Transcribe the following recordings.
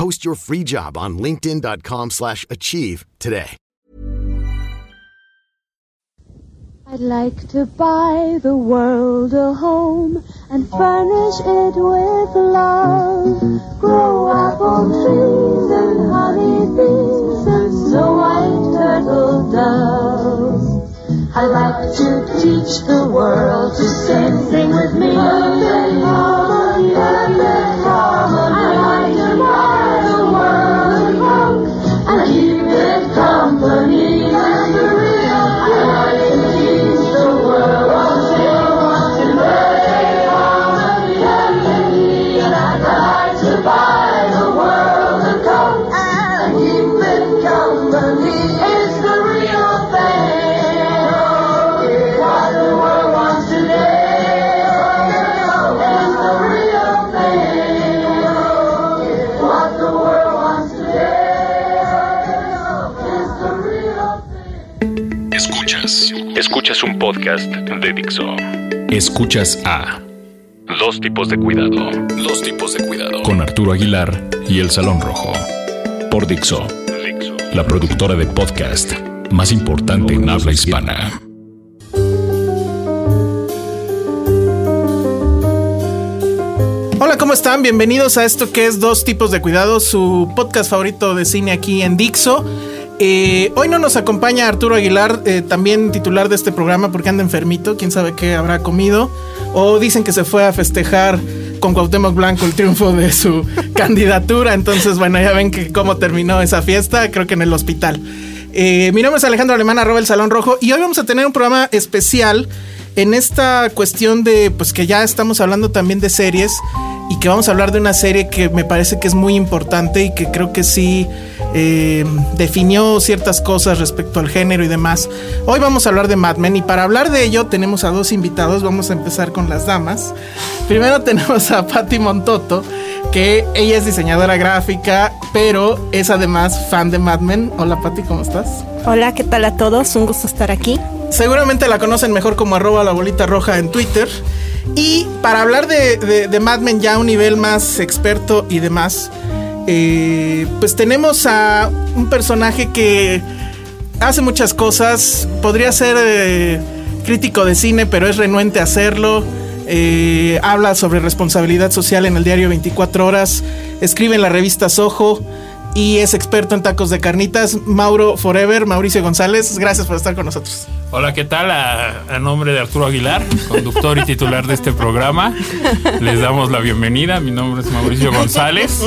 Post your free job on linkedin.com/achieve slash achieve today. I'd like to buy the world a home and furnish it with love. Grow apple trees and honey bees and snow white turtle doves. I'd like to teach the world to sing, sing with me. Escuchas un podcast de Dixo. Escuchas a Dos tipos de cuidado. Dos tipos de cuidado. Con Arturo Aguilar y El Salón Rojo. Por Dixo. La productora de podcast más importante en habla hispana. Hola, ¿cómo están? Bienvenidos a esto que es Dos Tipos de Cuidado, su podcast favorito de cine aquí en Dixo. Eh, hoy no nos acompaña Arturo Aguilar, eh, también titular de este programa, porque anda enfermito, quién sabe qué habrá comido. O dicen que se fue a festejar con Cuauhtémoc Blanco el triunfo de su candidatura. Entonces, bueno, ya ven que cómo terminó esa fiesta, creo que en el hospital. Eh, mi nombre es Alejandro Alemán, arroba el Salón Rojo, y hoy vamos a tener un programa especial en esta cuestión de, pues que ya estamos hablando también de series y que vamos a hablar de una serie que me parece que es muy importante y que creo que sí eh, definió ciertas cosas respecto al género y demás. Hoy vamos a hablar de Mad Men y para hablar de ello tenemos a dos invitados, vamos a empezar con las damas. Primero tenemos a Patti Montoto, que ella es diseñadora gráfica, pero es además fan de Mad Men. Hola Patti, ¿cómo estás? Hola, ¿qué tal a todos? Un gusto estar aquí. Seguramente la conocen mejor como arroba la bolita roja en Twitter. Y para hablar de, de, de Mad Men ya a un nivel más experto y demás, eh, pues tenemos a un personaje que hace muchas cosas. Podría ser eh, crítico de cine, pero es renuente a hacerlo. Eh, habla sobre responsabilidad social en el diario 24 horas. Escribe en la revista Soho y es experto en tacos de carnitas. Mauro Forever, Mauricio González, gracias por estar con nosotros. Hola, ¿qué tal? A, nombre de Arturo Aguilar, conductor y titular de este programa, les damos la bienvenida. Mi nombre es Mauricio González.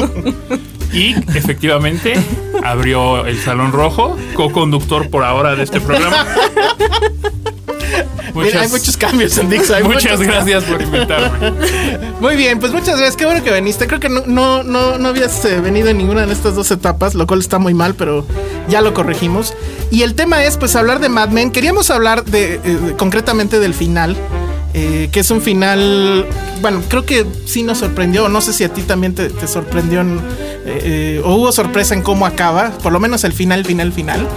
Y efectivamente abrió el Salón Rojo, co-conductor por ahora de este programa. Muchas, hay muchos cambios en Dix. Hay muchas gracias por invitarme. Muy bien, pues muchas gracias. Qué bueno que viniste. Creo que no, no, no, no habías eh, venido en ninguna de estas dos etapas, lo cual está muy mal, pero ya lo corregimos. Y el tema es, pues, hablar de Mad Men. Queríamos hablar de, eh, concretamente del final. Eh, que es un final, bueno, creo que sí nos sorprendió, no sé si a ti también te, te sorprendió en, eh, o hubo sorpresa en cómo acaba, por lo menos el final, final, final.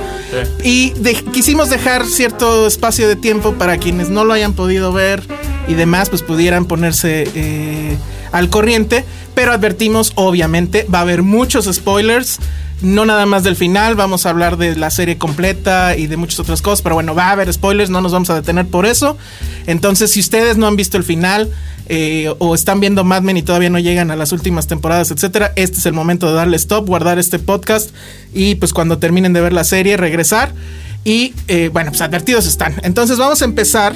Sí. Y de, quisimos dejar cierto espacio de tiempo para quienes no lo hayan podido ver y demás, pues pudieran ponerse eh, al corriente, pero advertimos, obviamente, va a haber muchos spoilers. No nada más del final, vamos a hablar de la serie completa y de muchas otras cosas, pero bueno, va a haber spoilers, no nos vamos a detener por eso. Entonces, si ustedes no han visto el final eh, o están viendo Mad Men y todavía no llegan a las últimas temporadas, etcétera, este es el momento de darle stop, guardar este podcast y pues cuando terminen de ver la serie, regresar. Y eh, bueno, pues advertidos están. Entonces vamos a empezar.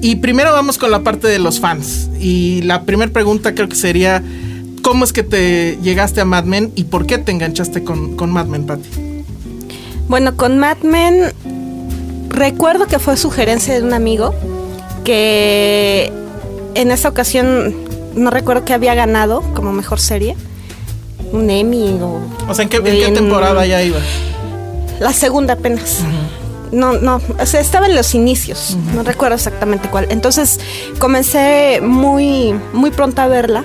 Y primero vamos con la parte de los fans. Y la primera pregunta creo que sería, ¿cómo es que te llegaste a Mad Men y por qué te enganchaste con, con Mad Men, Patty? Bueno, con Mad Men recuerdo que fue sugerencia de un amigo que en esa ocasión no recuerdo que había ganado como mejor serie. Un Emmy o... O sea, ¿en qué, en qué temporada ya iba? La segunda apenas. No, no, o sea, estaba en los inicios, no recuerdo exactamente cuál. Entonces comencé muy, muy pronto a verla,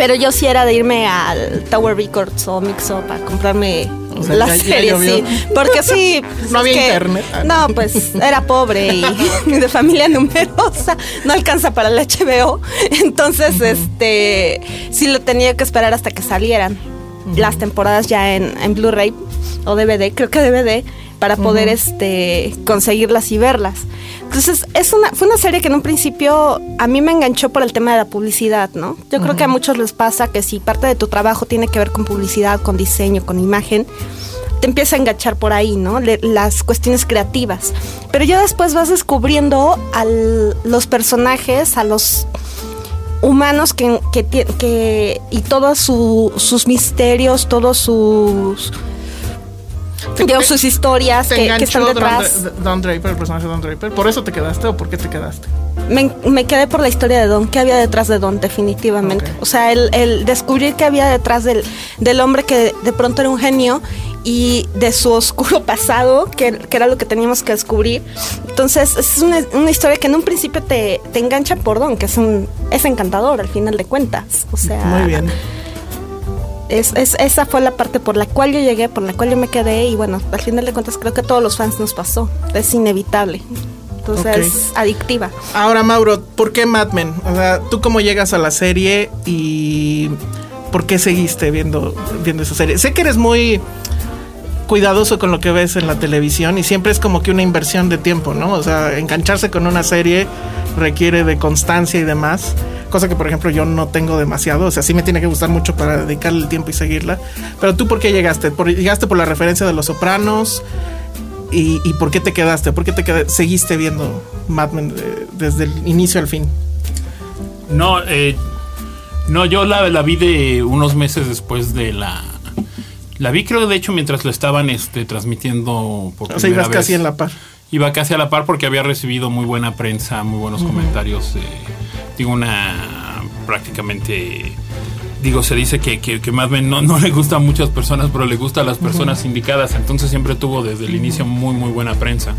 pero yo sí era de irme al Tower Records o Mix Up a comprarme O sea, la ya- serie, sí. Porque sí. pues, No había que- internet. No, pues era pobre y, y de familia numerosa, no alcanza para el HBO. Entonces, este, sí lo tenía que esperar hasta que salieran las temporadas ya en, en Blu-ray o DVD, creo que DVD, para poder este conseguirlas y verlas. Entonces, es una, fue una serie que en un principio a mí me enganchó por el tema de la publicidad, ¿no? Yo creo que a muchos les pasa que si parte de tu trabajo tiene que ver con publicidad, con diseño, con imagen, te empieza a enganchar por ahí, ¿no? Le- las cuestiones creativas. Pero ya después vas descubriendo a los personajes, a los humanos que, que, que- y todos su- sus misterios, todos sus Te- sus historias ¿Te que, que están Don, detrás. Dra- Don Draper, el personaje de Don Draper? ¿Por eso te quedaste o por qué te quedaste? Me, me quedé por la historia de Don, qué había detrás de Don, definitivamente. Ok. O sea, el, el descubrir qué había detrás del, del hombre que de pronto era un genio y de su oscuro pasado, que, que era lo que teníamos que descubrir. Entonces, es una, una historia que en un principio te, te engancha por Don, que es un es encantador al final de cuentas. O sea, Muy bien. Es, es- esa fue la parte por la cual yo llegué, por la cual yo me quedé y bueno, al final de cuentas creo que a todos los fans nos pasó. Es inevitable. Entonces, es adictiva. Ahora, Mauro, ¿por qué Mad Men? O sea, ¿tú cómo llegas a la serie y por qué seguiste viendo, viendo esa serie? Sé que eres muy cuidadoso con lo que ves en la televisión y siempre es como que una inversión de tiempo, ¿no? O sea, engancharse con una serie requiere de constancia y demás, cosa que por ejemplo yo no tengo demasiado, o sea, sí me tiene que gustar mucho para dedicarle el tiempo y seguirla. Pero tú, ¿por qué llegaste? ¿Por, ¿Llegaste por la referencia de Los Sopranos? ¿Y, y por qué te quedaste? ¿Por qué te queda- seguiste viendo Mad Men eh, desde el inicio al fin? No, eh, no, yo la, la vi de unos meses después de la. La vi, creo, de hecho, mientras la estaban este, transmitiendo por O sea, ibas vez. casi en la par. Iba casi a la par porque había recibido muy buena prensa, muy buenos comentarios. eh, digo, una prácticamente. Digo, se dice que, que, que Mad Men no, no le gusta a muchas personas, pero le gusta a las personas indicadas. Entonces siempre tuvo desde el inicio muy, muy buena prensa.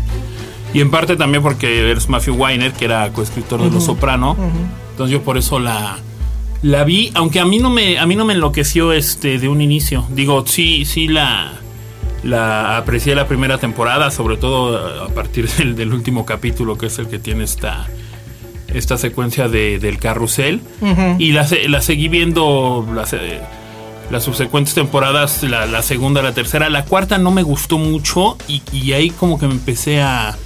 Y en parte también porque es Matthew Weiner, que era coescritor de Los Soprano. Entonces yo por eso la, la vi, aunque a mí no me, a mí no me enloqueció este de un inicio. Digo, sí, sí la, la aprecié la primera temporada, sobre todo a partir del, del último capítulo, que es el que tiene esta, esta secuencia de- del carrusel. Y la, la seguí viendo las, eh, las subsecuentes temporadas, la, la segunda, la tercera. La cuarta no me gustó mucho y, y ahí como que me empecé a,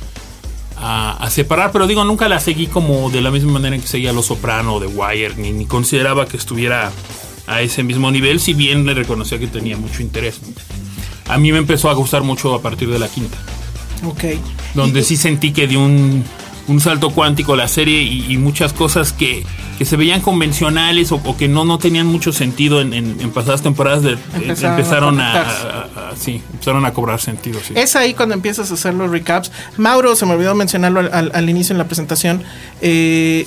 a, a separar, pero digo, nunca la seguí como de la misma manera en que seguía Los Soprano o The Wire, ni, ni consideraba que estuviera a ese mismo nivel, si bien le reconocía que tenía mucho interés. A mí me empezó a gustar mucho a partir de la quinta, Ok. donde sí sentí que dio un, un salto cuántico la serie y, y muchas cosas que, que se veían convencionales o, o que no, no tenían mucho sentido en, en- en pasadas temporadas de- Empezaron a empezaron a, conectarse. a- a- sí, empezaron a cobrar sentido. sí. Es ahí cuando empiezas a hacer los recaps. Mauro, se me olvidó mencionarlo al, al- al inicio en la presentación, eh,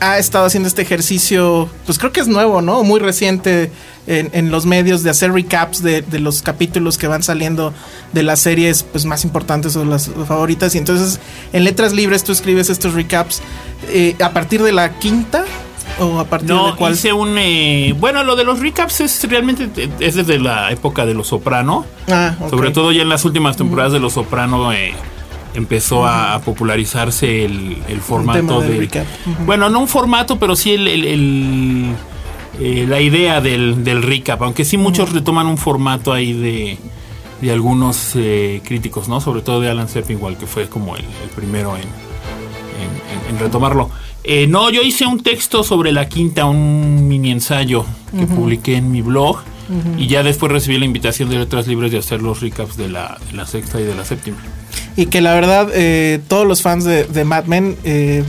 ha estado haciendo este ejercicio, pues creo que es nuevo, ¿no? Muy reciente en, en los medios de hacer recaps de, de los capítulos que van saliendo de las series pues más importantes o las favoritas. Y entonces en Letras Libres tú escribes estos recaps eh, a partir de la quinta o a partir No, de cuál. hice un... eh, bueno, lo de los recaps es realmente es desde la época de Los Soprano. Ah, ok. Sobre todo ya en las últimas temporadas de Los Soprano eh, empezó a, a popularizarse el, el formato de... recap. Bueno, no un formato, pero sí el... el- el- eh, la idea del, del recap, aunque sí muchos retoman un formato ahí de, de algunos eh, críticos, ¿no? Sobre todo de Alan Sepinwall, que fue como el, el primero en, en- en- en retomarlo. Eh, no, yo hice un texto sobre la quinta, un mini ensayo que publiqué en mi blog. Y ya después recibí la invitación de letras libres de hacer los recaps de la, de la sexta y de la séptima. Y que la verdad, eh, todos los fans de, de Mad Men, eh,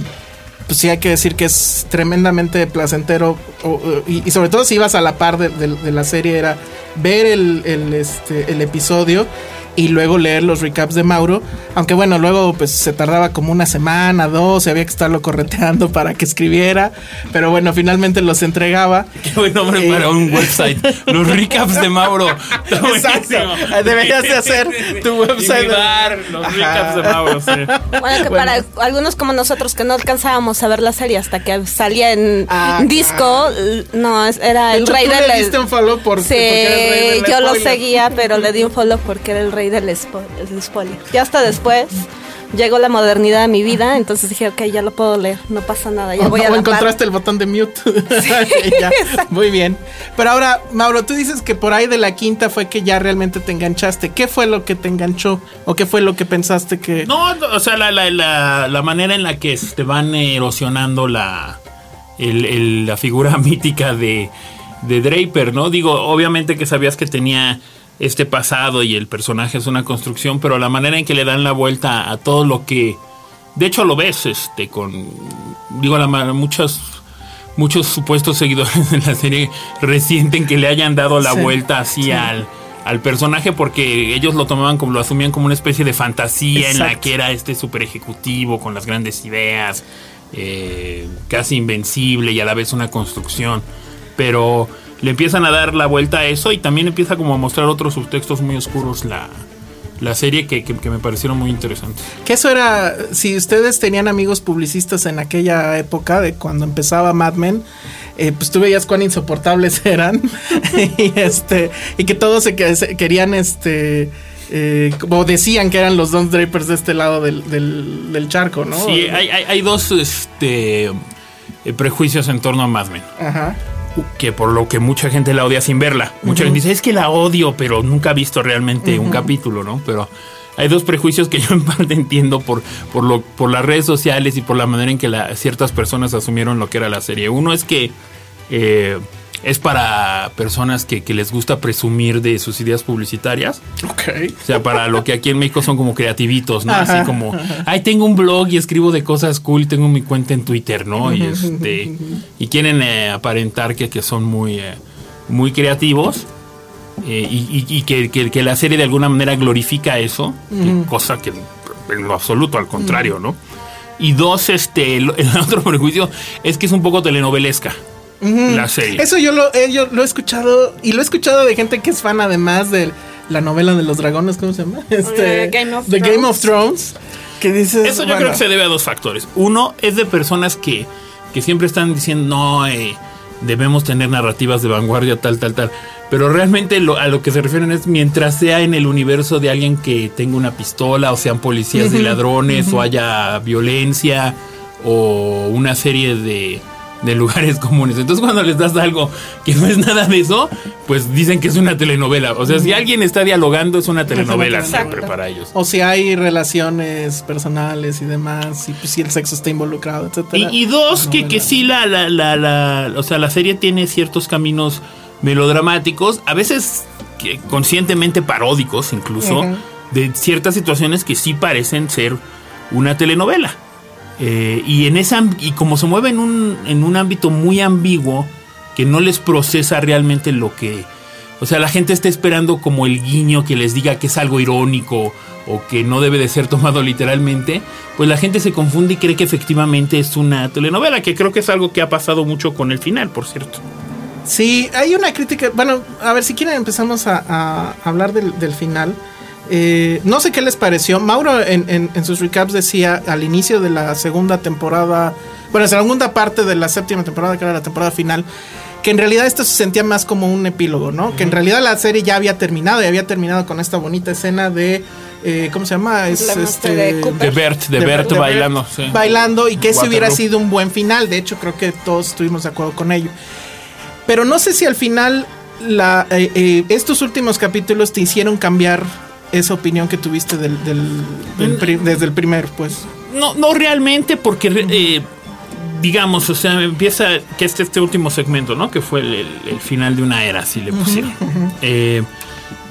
pues sí hay que decir que es tremendamente placentero. o- y, sobre todo si ibas a la par de, la serie, era ver el, este, el episodio y luego leer los recaps de Mauro. Aunque bueno, luego pues se tardaba como una semana, dos, y había que estarlo correteando para que escribiera. Pero bueno, finalmente los entregaba. Qué buen nombre Eh, para un website. Los recaps de Mauro. Exacto. Deberías de hacer tu website. Los Ajá. recaps de Mauro, sí. Bueno, que para algunos como nosotros que no alcanzábamos a ver la serie hasta que salía en Ah, disco, no, era De el rey tú del... le diste un follow por- sí, porque era el rey del yo lo seguía, pero le di un follow porque era el rey del spo- spoiler. Ya hasta después llegó la modernidad a mi vida, entonces dije, ok, ya lo puedo leer, no pasa nada, ya O, voy a o encontraste el botón de mute. Ya, Muy bien. Pero ahora, Mauro, tú dices que por ahí de la quinta fue que ya realmente te enganchaste. ¿Qué fue lo que te enganchó? ¿O qué fue lo que pensaste que.? No, no, o sea, la, la, la, la manera en la que te van erosionando la, el- el- la figura mítica de, de Draper, ¿no? Digo, obviamente que sabías que tenía este pasado y el personaje es una construcción, pero la manera en que le dan la vuelta a todo lo que... De hecho, lo ves, este, con... Digo, la, ma- muchos, muchos supuestos seguidores de la serie resienten que le hayan dado la Sí, vuelta así al, al personaje porque ellos lo tomaban como, lo asumían como una especie de fantasía en la que era este super ejecutivo con las grandes ideas, eh, casi invencible y a la vez una construcción. Pero le empiezan a dar la vuelta a eso y también empieza como a mostrar otros subtextos muy oscuros la, la serie que, que- que me parecieron muy interesantes. Que eso era. Si ustedes tenían amigos publicistas en aquella época, de cuando empezaba Mad Men. eh, pues tú veías cuán insoportables eran y este y que todos se, que- se querían este eh, como decían que eran los Don Drapers de este lado del, del- del charco, ¿no? Sí, hay, hay- hay dos este, eh, prejuicios en torno a Mad Men. Ajá. Que por lo que mucha gente la odia sin verla. Mucha gente dice, es que la odio, pero nunca ha visto realmente un capítulo, ¿no? Pero hay dos prejuicios que yo en parte entiendo por, por, lo, por las redes sociales y por la manera en que la- ciertas personas asumieron lo que era la serie. Uno es que eh, es para personas que, que les gusta presumir de sus ideas publicitarias. Ok. O sea, para lo que aquí en México son como creativitos, ¿no? Ajá. Así como, ay, tengo un blog y escribo de cosas cool, tengo mi cuenta en Twitter, ¿no? Y este y quieren eh, aparentar que, que son muy, eh, muy creativos. eh, y y- y que, la serie de alguna manera glorifica eso, cosa que en lo absoluto, al contrario, ¿no? Y dos, este, el, el otro prejuicio es que es un poco telenovelesca la serie. Eso yo lo, eh, yo lo he escuchado y lo he escuchado de gente que es fan además de la novela de los dragones, ¿cómo se llama? Este, Game of The Thrones. Game of Thrones. Que dices, Eso yo bueno, creo que se debe a dos factores. Uno es de personas que, que siempre están diciendo, no, eh, debemos tener narrativas de vanguardia, tal, tal, tal. Pero realmente lo- a lo que se refieren es mientras sea en el universo de alguien que tenga una pistola, o sean policías de ladrones, o haya violencia, o una serie de, de lugares comunes. Entonces cuando les das algo que no es nada de eso, pues dicen que es una telenovela. O sea, si alguien está dialogando, es una telenovela siempre para ellos. O si hay relaciones personales y demás, y pues, si el sexo está involucrado, etcétera. Y, y dos, que, que sí la, la, la, la- o sea, la serie tiene ciertos caminos melodramáticos, a veces que conscientemente paródicos incluso, de ciertas situaciones que sí parecen ser una telenovela. Eh, y en esa y como se mueve en un, en un ámbito muy ambiguo que no les procesa realmente lo que o sea la gente está esperando como el guiño que les diga que es algo irónico o que no debe de ser tomado literalmente pues la gente se confunde y cree que efectivamente es una telenovela que creo que es algo que ha pasado mucho con el final por cierto Sí, hay una crítica. Bueno, a ver, si quieren empezamos a, a hablar del, del final. Eh, no sé qué les pareció. Mauro en, en- en sus recaps decía al inicio de la segunda temporada, bueno, la segunda parte de la séptima temporada, que era la temporada final, que en realidad esto se sentía más como un epílogo, ¿no? Que en realidad la serie ya había terminado y había terminado con esta bonita escena de, eh, ¿cómo se llama? Es muerte de Bert de, Bert bailando sí. bailando y que ese hubiera sido un buen final. De hecho, creo que todos estuvimos de acuerdo con ello. Pero no sé si al final la, eh, eh, estos últimos capítulos te hicieron cambiar esa opinión que tuviste del, del- del pri- desde el primer, pues. No, no realmente, porque eh, digamos, o sea, empieza que este, este último segmento, ¿no? Que fue el, el- el final de una era, así le pusieron. Eh,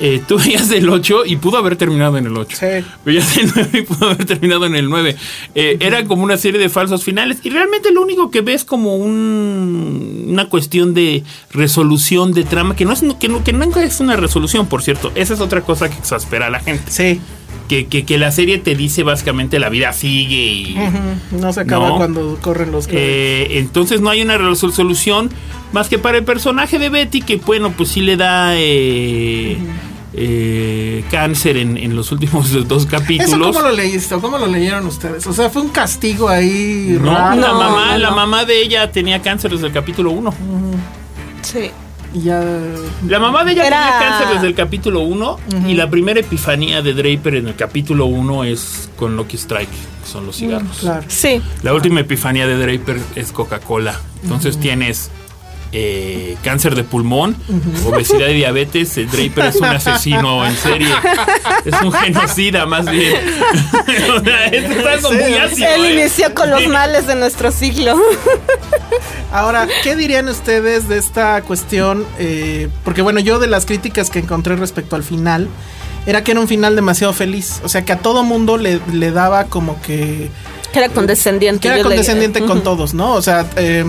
eh, tú veías el 8 y pudo haber terminado en el 8. Sí. Veías el 9 y pudo haber terminado en el 9. Eh, Era como una serie de falsos finales. Y realmente lo único que ves como un- una cuestión de resolución de trama, que no, es, que, no, que nunca es una resolución, por cierto. Esa es otra cosa que exaspera a la gente. Sí. Que, que, que la serie te dice básicamente la vida sigue y... No se acaba No. cuando corren los. Eh, entonces no hay una resolución más que para el personaje de Betty, que bueno, pues sí le da eh, eh, cáncer en, en los últimos dos ¿Eso capítulos. cómo lo leíste? ¿Cómo lo leyeron ustedes? O sea, fue un castigo ahí. No, raro. la mamá, no, la mamá de ella tenía cáncer desde el capítulo 1. Sí. Ya. La mamá de ella Era- tenía cáncer desde el capítulo 1 y la primera epifanía de Draper en el capítulo 1 es con Lucky Strike, que son los cigarros. Claro. Sí. La última epifanía de Draper es Coca-Cola. Entonces tienes eh, cáncer de pulmón, obesidad y diabetes. El Draper es un asesino en serie. Es un genocida, más bien. o sea, es algo muy ácido. Él ¿eh? inició con los males de nuestro siglo. Ahora, ¿qué dirían ustedes de esta cuestión? Eh, porque bueno, yo de las críticas que encontré respecto al final, era que era un final demasiado feliz. O sea, que a todo mundo le, le daba como que... Que era condescendiente. Que era condescendiente con todos, ¿no? O sea, eh,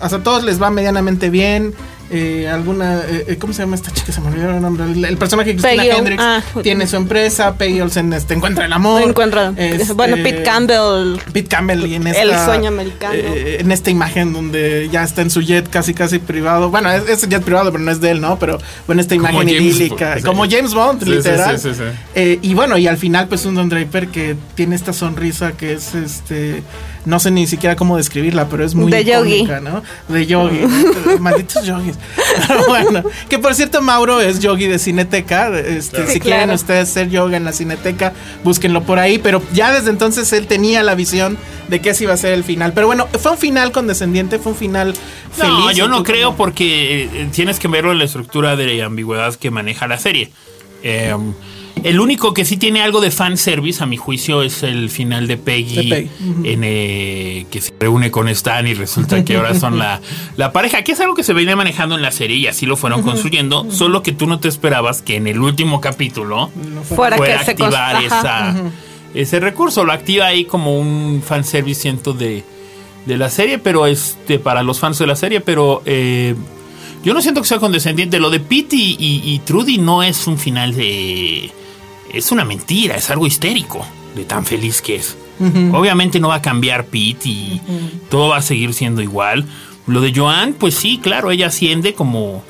hasta a todos les va medianamente bien. Eh, alguna, eh, eh, ¿cómo se llama esta chica? Se me olvidó el nombre. El, el personaje que Christina Peggy Hendricks ah. tiene su empresa. Peggy Olsen este, encuentra el amor. Encuentra. Este, bueno, Pete Campbell. Pete Campbell y en esta, El sueño americano. eh, en esta imagen donde ya está en su jet casi casi privado. Bueno, es, es jet privado, pero no es de él, ¿no? Pero bueno, esta Como imagen James idílica. Sí. Como James Bond, Sí, sí, literal. sí, sí, sí. Eh, y bueno, y al final, pues un Don Draper que tiene esta sonrisa que es este. No sé ni siquiera cómo describirla, pero es muy De yogi. icónica, ¿no? De yogi. ¿no? Malditos yogis. Pero bueno, que por cierto, Mauro es yogi de Cineteca. Este, Sí, si quieren ustedes hacer yoga en la Cineteca, búsquenlo por ahí. Pero ya desde entonces él tenía la visión de que ese iba a ser el final. Pero bueno, fue un final condescendiente, fue un final feliz. No, yo ¿O no creo porque eh, tienes que verlo en la estructura de ambigüedad que maneja la serie. Eh, el único que sí tiene algo de fanservice, a mi juicio, es el final de Peggy, De Peggy, ujú. en, eh, que se reúne con Stan y resulta que ahora son la, la pareja, que es algo que se venía manejando en la serie y así lo fueron construyendo, solo que tú no te esperabas que en el último capítulo Fuera fuera que se activar ajá. esa, ese recurso. Lo activa ahí como un fanservice siento de, de la serie, pero este para los fans de la serie, pero eh, yo no siento que sea condescendiente. Lo de Pete y, y- y Trudy no es un final de... Es una mentira, es algo histérico de tan feliz que es. Obviamente no va a cambiar Pete y todo va a seguir siendo igual. Lo de Joan, pues sí, claro, ella asciende como...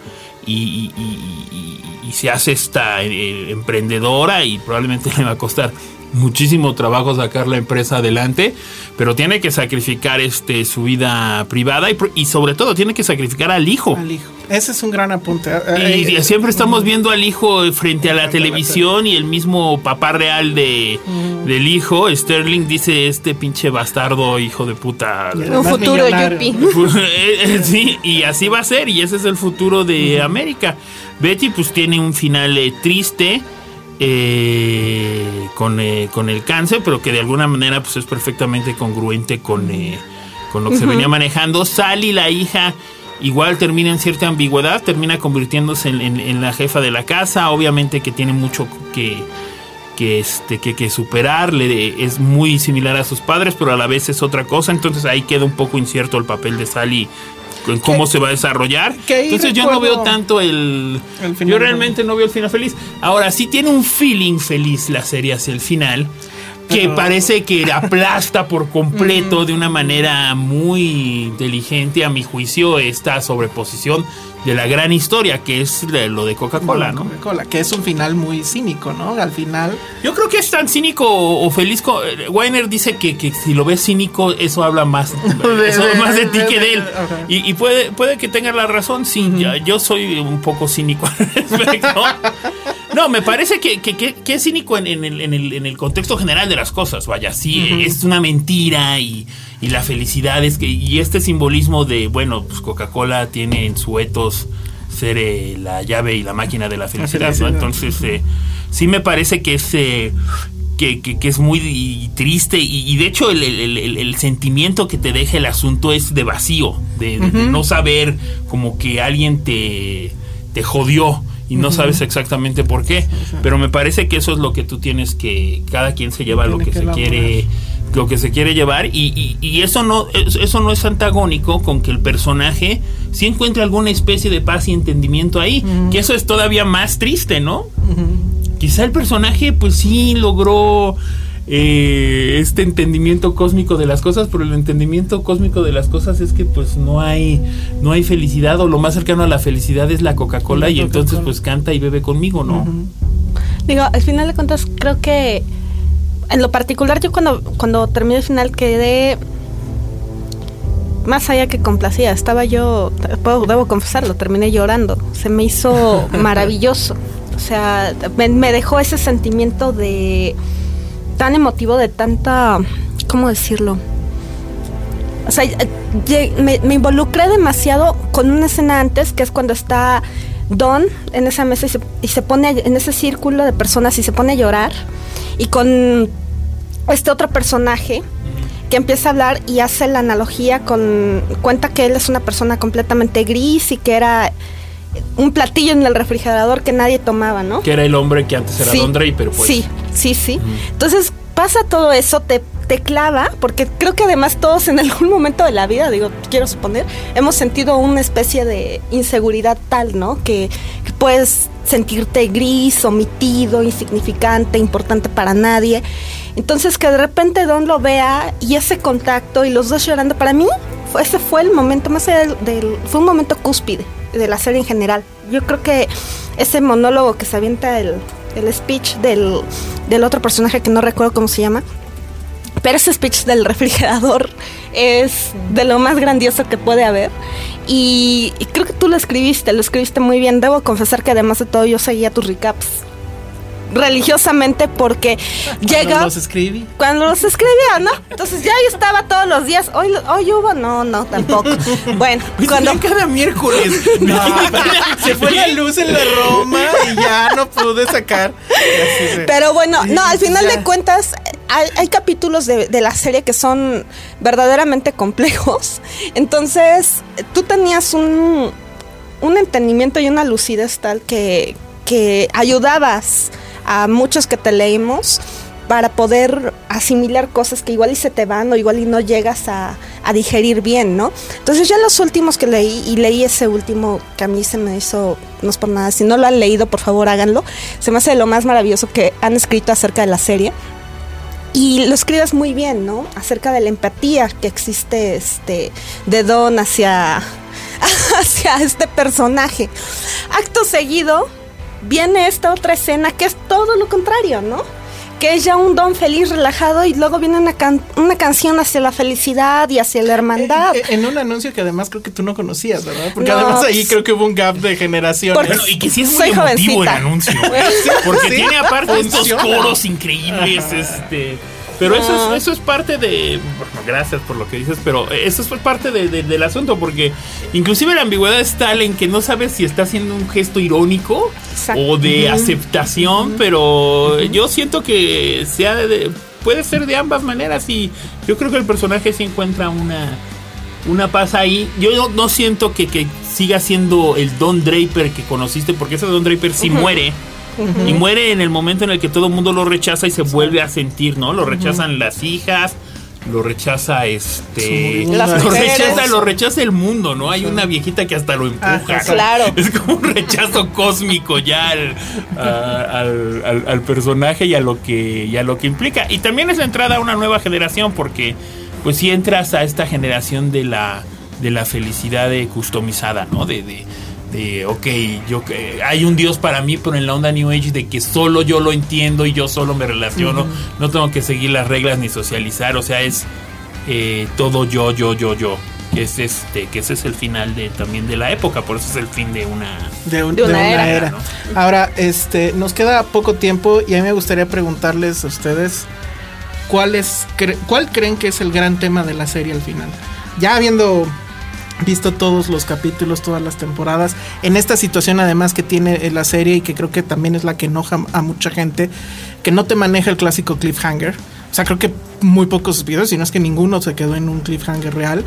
Y, y- y- y- y se hace esta eh, emprendedora y probablemente le va a costar muchísimo trabajo sacar la empresa adelante, pero tiene que sacrificar este su vida privada y, pro- y sobre todo tiene que sacrificar al hijo. Al hijo. Ese es un gran apunte. Y, Eh, y siempre estamos viendo al hijo frente a la televisión y el mismo papá real de, del hijo, Sterling, dice este pinche bastardo hijo de puta. Y Un futuro yuppie. Eh, eh, sí, y así va a ser, y ese es el futuro de América. Betty pues tiene un final eh, triste eh, con, eh, con el cáncer, pero que de alguna manera pues es perfectamente congruente con, eh, con lo que se venía manejando. Sally, la hija, igual termina en cierta ambigüedad, termina convirtiéndose en, en- en la jefa de la casa, obviamente que tiene mucho que que este que, que superar le- es muy similar a sus padres pero a la vez es otra cosa entonces ahí queda un poco incierto el papel de Sally en cómo se va a desarrollar. Entonces yo no veo tanto el, el final yo realmente no veo el final feliz. Ahora sí tiene un feeling feliz la serie hacia el final que parece que aplasta por completo de una manera muy inteligente a mi juicio esta sobreposición de la gran historia que es lo de Coca-Cola, ¿no? Coca-Cola, que es un final muy cínico, ¿no? Al final. Yo creo que es tan cínico o feliz. eh, Weiner dice que, que si lo ves cínico, eso habla más, eso de- más de ti que de él. Y, y puede, puede que tenga la razón. Sí, ya- yo soy un poco cínico al respecto. No, me parece que, que, que, es cínico en, en, el, en, el, en, el, contexto general de las cosas. Vaya, sí, es una mentira y, y, la felicidad es que. Y este simbolismo de, bueno, pues Coca-Cola tiene en su etos ser eh, la llave y la máquina de la felicidad, ¿no? Entonces, eh, sí me parece que es. Eh, que, que, es muy triste y, de hecho el, el, el, sentimiento que te deja el asunto es de vacío, de, no saber como que alguien te, te jodió y no sabes exactamente por qué, pero me parece que eso es lo que tú tienes que, cada quien se lleva lo que, se quiere lo que se quiere llevar y, y, eso no eso no es antagónico con que el personaje sí encuentre alguna especie de paz y entendimiento ahí que eso es todavía más triste no quizá el personaje pues sí logró eh, este entendimiento cósmico de las cosas, pero el entendimiento cósmico de las cosas es que pues no hay no hay felicidad o lo más cercano a la felicidad es la Coca-Cola y entonces pues canta y bebe conmigo, ¿no? Digo, al final de cuentas creo que en lo particular yo cuando cuando terminé el final quedé más allá que complacida, estaba yo, debo confesarlo, terminé llorando, se me hizo maravilloso. O sea, me, dejó ese sentimiento de tan emotivo, de tanta, ¿cómo decirlo? O sea, me, involucré demasiado con una escena antes, que es cuando está Don en esa mesa y se, pone en ese círculo de personas y se pone a llorar. Y con este otro personaje que empieza a hablar y hace la analogía con. cuenta que él es una persona completamente gris y que era un platillo en el refrigerador que nadie tomaba, ¿no? Que era el hombre que antes era Don Draper, pues. Sí, sí, sí. Entonces pasa todo eso, te, te clava, porque creo que además todos en algún momento de la vida, digo, quiero suponer, hemos sentido una especie de inseguridad tal, ¿no? Que, que puedes sentirte gris, omitido, insignificante, importante para nadie. Entonces que de repente Don lo vea y ese contacto y los dos llorando, para mí ese fue el momento más allá del, fue un momento cúspide de la serie en general. Yo creo que ese monólogo que se avienta el, el speech del, del otro personaje que no recuerdo cómo se llama, pero ese speech del refrigerador es de lo más grandioso que puede haber. Y, y, creo que tú lo escribiste, lo escribiste muy bien. Debo confesar que además de todo yo seguía tus recaps religiosamente porque llega. Cuando los escribí. Cuando los escribía, ¿no? Entonces ya yo estaba todos los días. Hoy, hoy hubo, no, no, tampoco. Bueno, cuando. cada miércoles. se fue la luz en la Roma y ya no pude sacar. Pero bueno, no, al final de cuentas, hay, hay capítulos de, de, la serie que son verdaderamente complejos. Entonces, tú tenías un, un entendimiento y una lucidez tal que, que ayudabas a muchos que te leímos para poder asimilar cosas que igual y se te van o igual y no llegas a, digerir bien, ¿no? Entonces ya los últimos que leí, y leí ese último que a mí se me hizo, no es por nada, si no lo han leído, por favor háganlo, se me hace lo más maravilloso que han escrito acerca de la serie. Y lo escribes muy bien, ¿no? Acerca de la empatía que existe este, de Don hacia, hacia este personaje. Acto seguido, viene esta otra escena que es todo lo contrario, ¿no? Que es ya un don feliz, relajado, y luego viene una, una canción hacia la felicidad y hacia la hermandad. Eh, eh, en, un anuncio que además creo que tú no conocías, ¿verdad? Porque además ahí creo que hubo un gap de generaciones. Bueno, y que sí es muy emotivo el anuncio. ¿eh? Porque tiene aparte estos coros increíbles, este pero eso, es, eso es parte de... gracias por lo que dices, pero eso es parte del asunto, porque inclusive la ambigüedad es tal en que no sabes si está haciendo un gesto irónico o de aceptación, pero yo siento que sea puede ser de ambas maneras y yo creo que el personaje sí encuentra una, una paz ahí. Yo no, siento que, que, siga siendo el Don Draper que conociste, porque ese Don Draper sí muere y muere en el momento en el que todo el mundo lo rechaza y se vuelve a sentir, ¿no? Lo rechazan las hijas, lo rechaza este lo rechaza lo rechaza el mundo no hay una viejita que hasta lo empuja claro. Es como un rechazo cósmico ya al, al, personaje y a lo que y a lo que implica. Y también es la entrada a una nueva generación porque pues si entras a esta generación de la de la felicidad customizada no de, de de, ok, yo, hay un Dios para mí, pero en la onda New Age de que solo yo lo entiendo y yo solo me relaciono, no tengo que seguir las reglas ni socializar, o sea, es eh, todo yo, yo, yo, yo. que es este que ese es el final de también de la época por eso es el fin de una de, un- De una de una era. era. ¿no? Ahora, este, nos queda poco tiempo y a mí me gustaría preguntarles a ustedes cuál es, cre- cuál creen que es el gran tema de la serie al final. Ya habiendo visto todos los capítulos, todas las temporadas, en esta situación además que tiene eh, la serie y que creo que también es la que enoja a mucha gente, que no te maneja el clásico cliffhanger. O sea, creo que muy pocos videos, si no es que ninguno se quedó en un cliffhanger real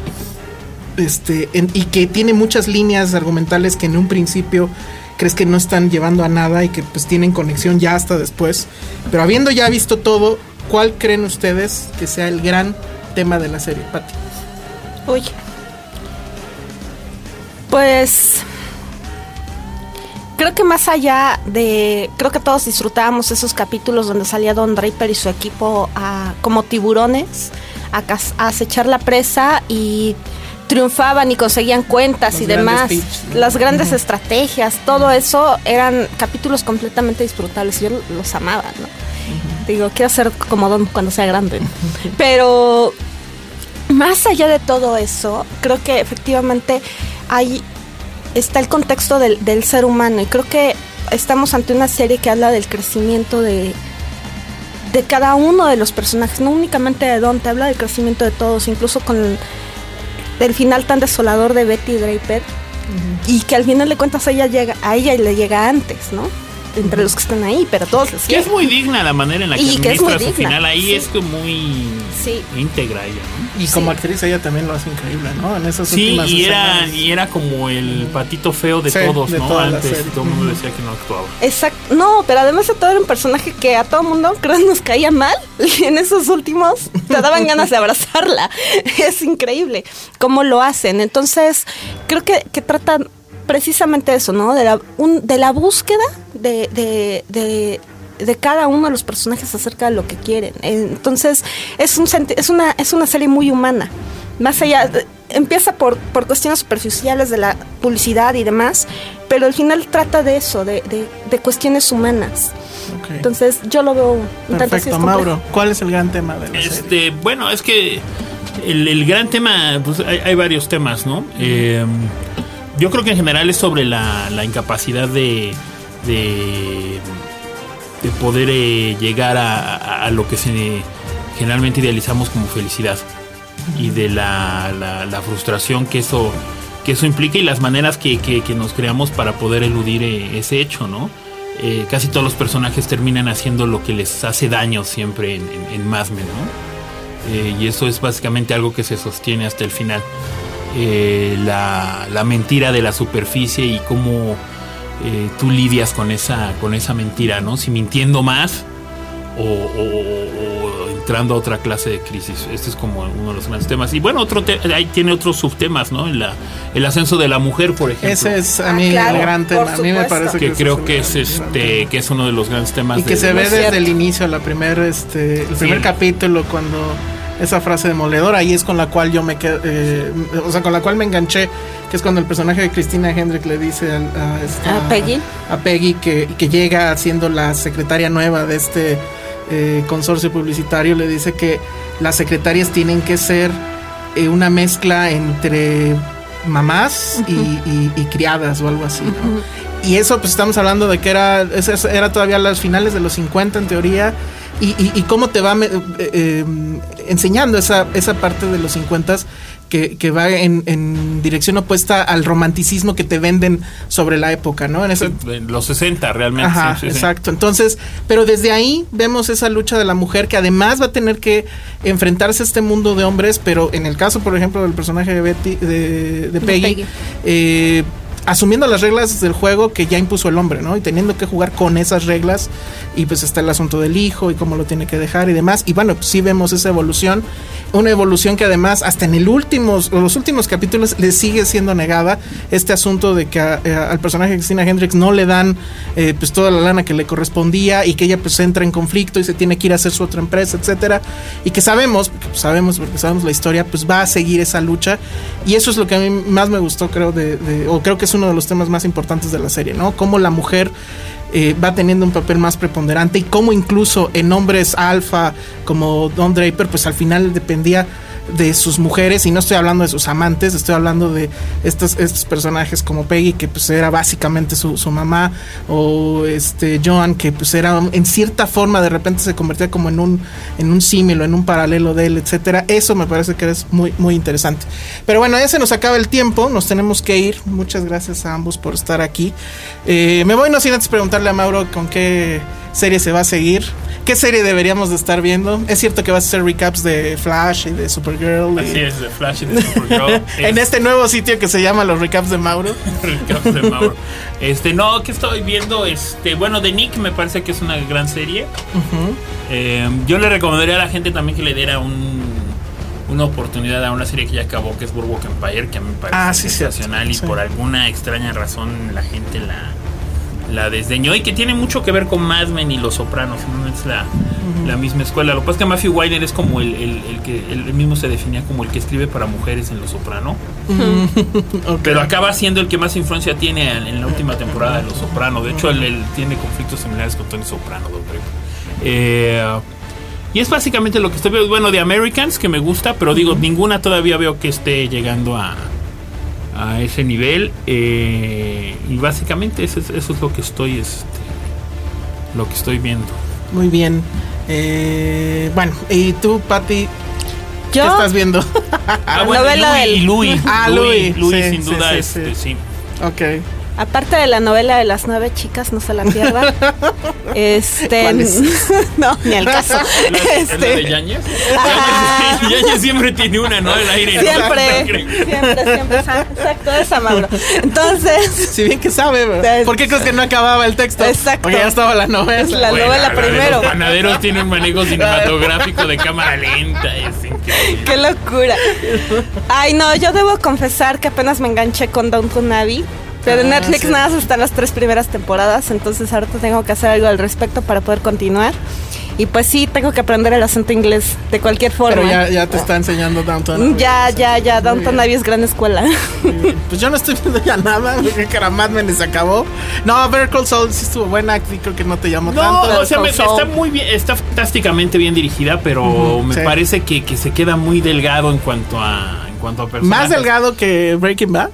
este en- y que tiene muchas líneas argumentales que en un principio crees que no están llevando a nada y que pues tienen conexión ya hasta después. Pero habiendo ya visto todo, ¿cuál creen ustedes que sea el gran tema de la serie, Pati? Uy. Pues creo que más allá de, creo que todos disfrutábamos esos capítulos donde salía Don Draper y su equipo a- como tiburones a, a acechar la presa y triunfaban y conseguían cuentas Los y demás, pitch, ¿no? las grandes estrategias, todo eso eran capítulos completamente disfrutables. Yo los amaba, ¿no? Digo, quiero ser como Don cuando sea grande. Pero más allá de todo eso, creo que efectivamente hay está el contexto del, del ser humano y creo que estamos ante una serie que habla del crecimiento de de cada uno de los personajes, no únicamente de Don, te habla del crecimiento de todos, incluso con el, el final tan desolador de Betty Draper y que al final de cuentas ella llega a ella le llega antes, ¿no? Entre los que están ahí, pero todos les que es muy digna la manera en la que Y que es su final ahí sí. es como muy Sí. íntegra ella ¿no? Y como actriz ella también lo hace increíble, ¿no? En esas Sí, últimas y era, escenas. y era como el patito feo de Sí, todos, de ¿no? Antes todo el mundo decía que no actuaba. Exacto. No, pero además de todo era un personaje que a todo mundo creo nos caía mal. Y en esos últimos te daban ganas de abrazarla. Es increíble cómo lo hacen. Entonces, creo que, que tratan precisamente eso, ¿no? De la, un- de la búsqueda de, de, de, de cada uno de los personajes acerca de lo que quieren. Entonces, es, un, senti- es, una, es una serie muy humana. Más allá, empieza por, por cuestiones superficiales de la publicidad y demás, pero al final trata de eso, de, de, de cuestiones humanas. Entonces, yo lo veo un tanto así, Perfecto. Mauro. ¿Cuál es el gran tema de la serie? Este, bueno, es que el, el gran tema, pues hay, hay varios temas, ¿no? Eh, yo creo que en general es sobre la, la incapacidad de, de, de poder eh, llegar a, a- lo que generalmente idealizamos como felicidad y de la, la- frustración que eso, que eso implica y las maneras que, que- que nos creamos para poder eludir eh, ese hecho, ¿no? Eh, casi todos los personajes terminan haciendo lo que les hace daño siempre en, en, en Mad ¿no? Y eso es básicamente algo que se sostiene hasta el final. Eh, la, la mentira de la superficie y cómo eh, tú lidias con esa, con esa mentira, ¿no? Si mintiendo más o, o- o entrando a otra clase de crisis. Este es como uno de los grandes temas. Y bueno, otro te- ahí tiene otros subtemas, ¿no? En la- el ascenso de la mujer, por ejemplo. Ese es a Ah, mí claro, el gran tema. A mí me parece que creo que es este que es uno de los grandes temas Y que de- se de- ve es desde el inicio, la primer, este, el primer Sí. capítulo, cuando esa frase demoledora, ahí es con la cual yo me quedé, eh, o sea, con la cual me enganché, que es cuando el personaje de Cristina Hendrick le dice a, esta- A Peggy. a Peggy que, que llega siendo la secretaria nueva de este eh, consorcio publicitario, le dice que las secretarias tienen que ser eh, una mezcla entre mamás y, y- y criadas o algo así, ¿no? Y eso, pues estamos hablando de que era, era todavía las finales de los 50 en teoría. Y, y- y cómo te va eh, eh, enseñando esa, esa parte de los 50 que, que va en, en dirección opuesta al romanticismo que te venden sobre la época, ¿no? En esa, en los 60 realmente. Ajá, sí, sí, sí. exacto. Entonces, pero desde ahí vemos esa lucha de la mujer que además va a tener que enfrentarse a este mundo de hombres, pero en el caso, por ejemplo, del personaje de Betty, de, de Peggy, Peggy. eh, asumiendo las reglas del juego que ya impuso el hombre, ¿no? Y teniendo que jugar con esas reglas y pues está el asunto del hijo y cómo lo tiene que dejar y demás. Y bueno, pues sí vemos esa evolución, una evolución que además hasta en el últimos, los últimos capítulos le sigue siendo negada este asunto de que a- a- al personaje de Christina Hendricks no le dan eh, pues toda la lana que le correspondía y que ella pues entra en conflicto y se tiene que ir a hacer su otra empresa, etcétera. Y que sabemos, porque pues, sabemos, porque sabemos la historia, pues va a seguir esa lucha. Y eso es lo que a mí más me gustó, creo, de, de- o creo que es uno de los temas más importantes de la serie, ¿no? Cómo la mujer eh, va teniendo un papel más preponderante y cómo incluso en hombres alfa como Don Draper, pues al final dependía de sus mujeres y no estoy hablando de sus amantes, estoy hablando de estos, estos personajes como Peggy que pues era básicamente su, su mamá o este Joan que pues era en cierta forma de repente se convertía como en un en un símil o en un paralelo de él, etcétera. Eso me parece que es muy muy interesante. Pero bueno, ya se nos acaba el tiempo, nos tenemos que ir. Muchas gracias a ambos por estar aquí. Eh, me voy no sin antes preguntarle a Mauro con qué serie se va a seguir. ¿Qué serie deberíamos de estar viendo? Es cierto que vas a hacer recaps de Flash y de Supergirl. Así es, de Flash y de Supergirl. en este nuevo sitio que se llama los recaps de Mauro. recaps de Mauro. Este, no, que estoy viendo, este, bueno, de Nick me parece que es una gran serie. eh, yo le recomendaría a la gente también que le diera un, una oportunidad a una serie que ya acabó, que es Boardwalk Empire, que a mí me parece Ah, sí, sensacional y por alguna extraña razón la gente la, la desdeñó y que tiene mucho que ver con Mad Men y Los Sopranos, no es la, la misma escuela. Lo que pasa es que Matthew Weiner es como el, el- el que él mismo se definía como el que escribe para mujeres en Los Soprano. Pero acaba siendo el que más influencia tiene en, en la última temporada de Los Sopranos. De hecho, él, él tiene conflictos similares con Tony Soprano. Eh, y es básicamente lo que estoy viendo. Bueno, de Americans, que me gusta, pero digo, ninguna todavía veo que esté llegando a, a ese nivel. Eh, y básicamente eso es, eso es lo que estoy este, lo que estoy viendo. Muy bien. Eh, bueno, y tú, Patty, ¿qué Yo, estás viendo? Ah, bueno, novela y del- Louis, Louis. Ah, Louis, Louis, Louis, sí, sin sí, duda, sí, este, sí. sí. ok. Aparte de la novela de las nueve chicas, no se la pierdan. este, ¿Cuál es? no, ni al caso. ¿La- ¿Es la de Este, Yañez? Yañez- Yañez siempre tiene una, ¿no? El aire. ¿no? siempre, siempre, siempre, exacto, esa Mauro. Entonces, Si bien que sabe, ¿verdad? ¿por qué crees que no acababa el texto? Exacto. Porque ya estaba la novela. Es la Bueno, novela la primero. Los panaderos tiene un manejo cinematográfico de cámara lenta. Es increíble. Qué locura. Ay, no, yo debo confesar que apenas me enganché con Downton Abbey. Pero en Ah, Netflix sí. nada más están las tres primeras temporadas, entonces ahorita tengo que hacer algo al respecto para poder continuar. Y pues sí, tengo que aprender el acento inglés de cualquier forma. Pero ya, ya te está enseñando Downton. ya, ya, ya, Downton Abbey es gran escuela. Pues yo no estoy viendo ya nada, Men y se acabó. No, Better Call Saul sí estuvo buena, creo que no te llamó No, tanto. o sea, me- está muy bien, está fantásticamente bien dirigida, pero Ujú, me sí. parece que, que se queda muy delgado en cuanto a en cuanto a personajes. Más delgado que Breaking Bad.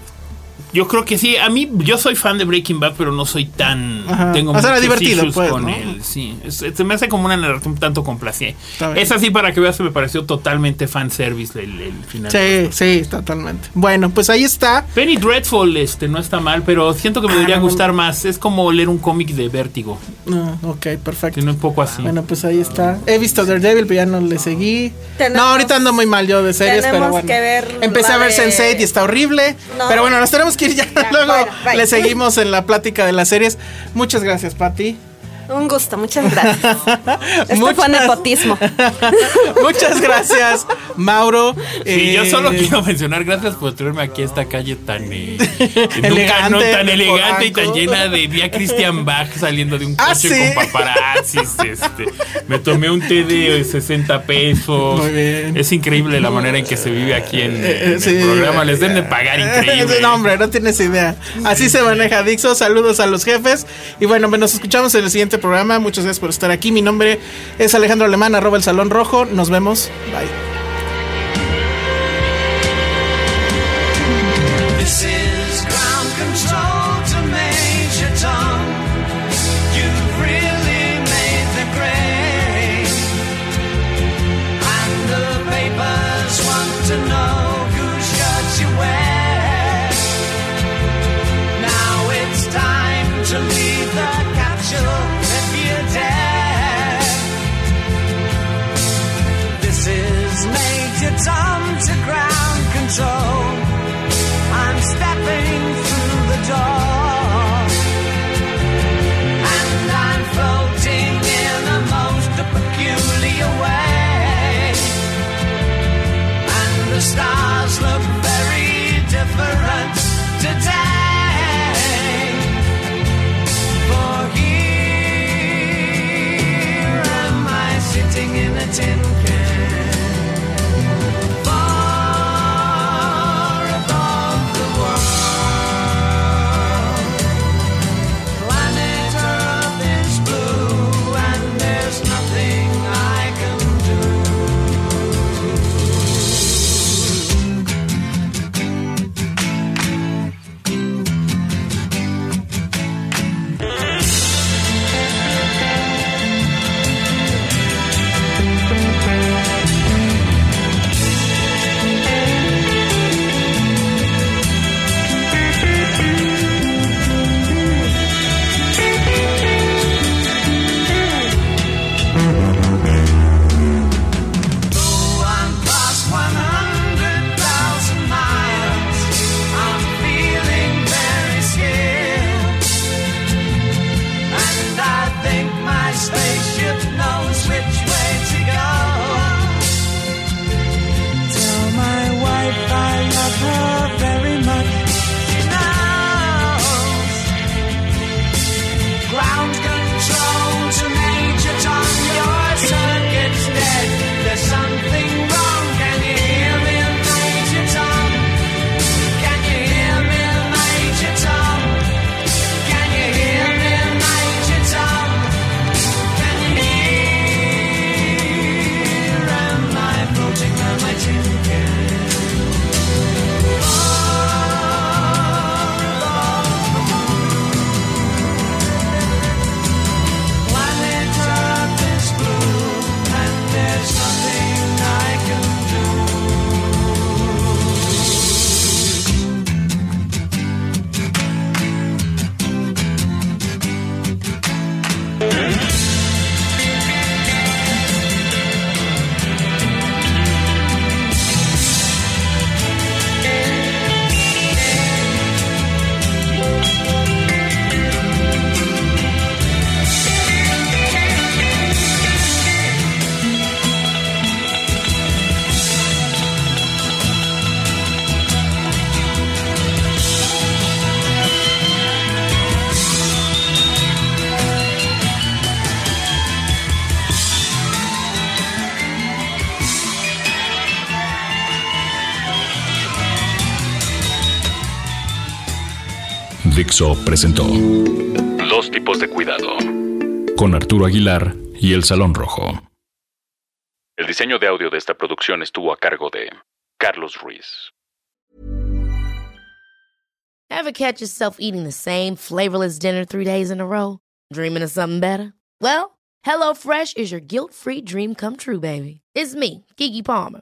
Yo creo que sí. A mí, yo soy fan de Breaking Bad, pero no soy tan. Ajá. Tengo O sea, era divertido, pues, con ¿no? él. Sí, Es- se me hace como una narración un tanto bien. Es así para que veas, me pareció totalmente fanservice el, el final. Sí, sí, totalmente. Bueno, pues ahí está. Penny Dreadful este, no está mal, pero siento que me Ah, debería no. gustar más. Es como leer un cómic de Vértigo. Ah, ok, perfecto. Tiene un poco así. Bueno, pues ahí está. He visto Daredevil, pero ya no le seguí. Tenemos- no, ahorita ando muy mal yo de series, pero bueno. que ver Empecé a ver de- Sense8 y está horrible. No. Pero bueno, nos tenemos que ir ya. Luego bueno, le seguimos en la plática de las series. Muchas gracias, Pati. Un gusto, muchas gracias. Esto Muchas- fue nepotismo. Muchas gracias, Mauro. Sí, Eh, yo solo quiero mencionar gracias por traerme aquí a esta calle tan eh, nunca, Elegante, no, tan elegante y tan llena de vía Christian Bach saliendo de un coche Ah, ¿sí? con paparazzis. Este. Me tomé un té de 60 pesos. Muy bien. Es increíble la manera en que se vive aquí en, Eh, en sí. el programa. Les deben de pagar increíble. No, hombre, no tienes idea. Así se maneja Dixo. Saludos a los jefes. Y bueno, nos escuchamos en el siguiente programa. Muchas gracias por estar aquí. Mi nombre es Alejandro Alemán, arroba el Salón Rojo. Nos vemos. Bye. Dixo presentó Dos tipos de cuidado con Arturo Aguilar y El Salón Rojo. El diseño de audio de esta producción estuvo a cargo de Carlos Ruiz. Ever catch yourself eating the same flavorless dinner three days in a row? Dreaming of something better? Well, HelloFresh is your guilt-free dream come true, baby. It's me, Kiki Palmer.